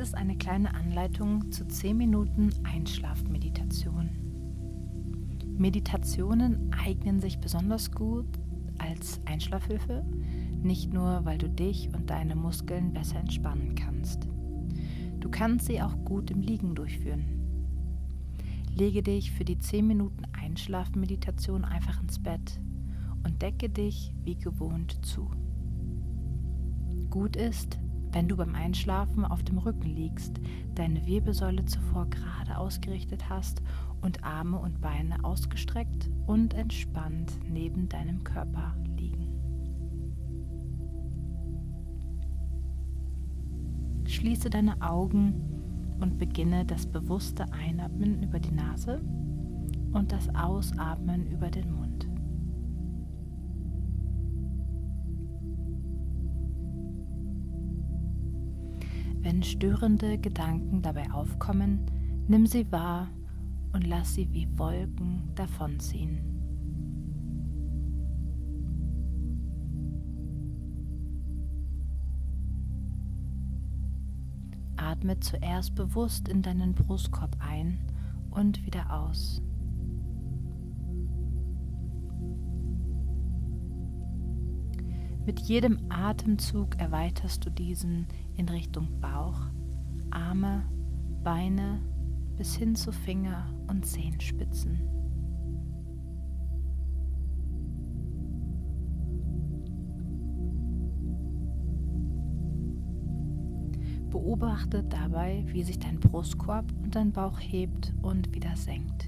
ist eine kleine Anleitung zu 10 Minuten Einschlafmeditation. Meditationen eignen sich besonders gut als Einschlafhilfe, nicht nur weil du dich und deine Muskeln besser entspannen kannst. Du kannst sie auch gut im Liegen durchführen. Lege dich für die 10 Minuten Einschlafmeditation einfach ins Bett und decke dich wie gewohnt zu. Gut ist, wenn du beim Einschlafen auf dem Rücken liegst, deine Wirbelsäule zuvor gerade ausgerichtet hast und Arme und Beine ausgestreckt und entspannt neben deinem Körper liegen. Schließe deine Augen und beginne das bewusste Einatmen über die Nase und das Ausatmen über den Mund. Wenn störende Gedanken dabei aufkommen, nimm sie wahr und lass sie wie Wolken davonziehen. Atme zuerst bewusst in deinen Brustkorb ein und wieder aus. Mit jedem Atemzug erweiterst du diesen in Richtung Bauch, Arme, Beine bis hin zu Finger und Zehenspitzen. Beobachte dabei, wie sich dein Brustkorb und dein Bauch hebt und wieder senkt.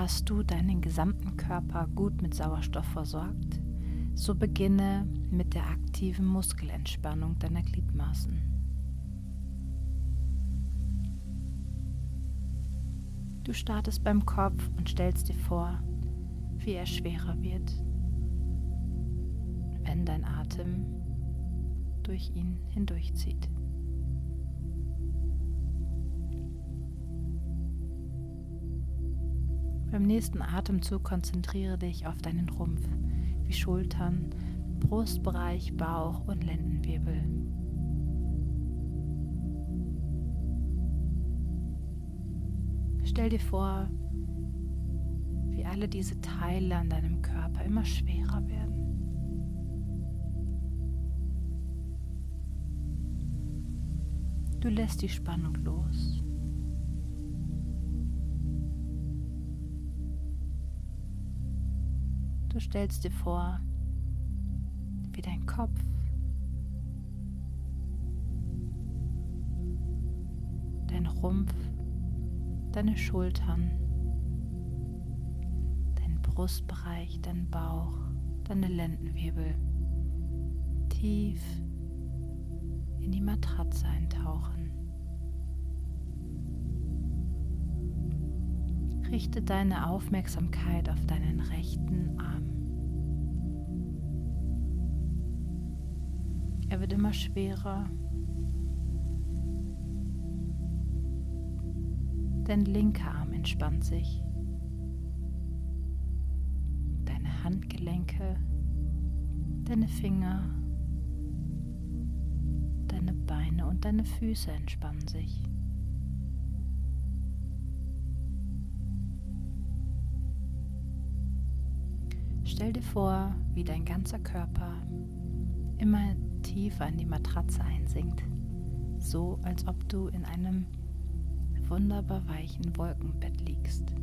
Hast du deinen gesamten Körper gut mit Sauerstoff versorgt? So beginne mit der aktiven Muskelentspannung deiner Gliedmaßen. Du startest beim Kopf und stellst dir vor, wie er schwerer wird, wenn dein Atem durch ihn hindurchzieht. Beim nächsten Atemzug konzentriere dich auf deinen Rumpf, wie Schultern, Brustbereich, Bauch und Lendenwirbel. Stell dir vor, wie alle diese Teile an deinem Körper immer schwerer werden. Du lässt die Spannung los. Du stellst dir vor, wie dein Kopf dein Rumpf, deine Schultern, dein Brustbereich, dein Bauch, deine Lendenwirbel tief in die Matratze eintauchen. Richte deine Aufmerksamkeit auf deinen rechten Arm. Er wird immer schwerer. Dein linker Arm entspannt sich. Deine Handgelenke, deine Finger, deine Beine und deine Füße entspannen sich. Stell dir vor, wie dein ganzer Körper immer tiefer in die Matratze einsinkt, so als ob du in einem wunderbar weichen Wolkenbett liegst.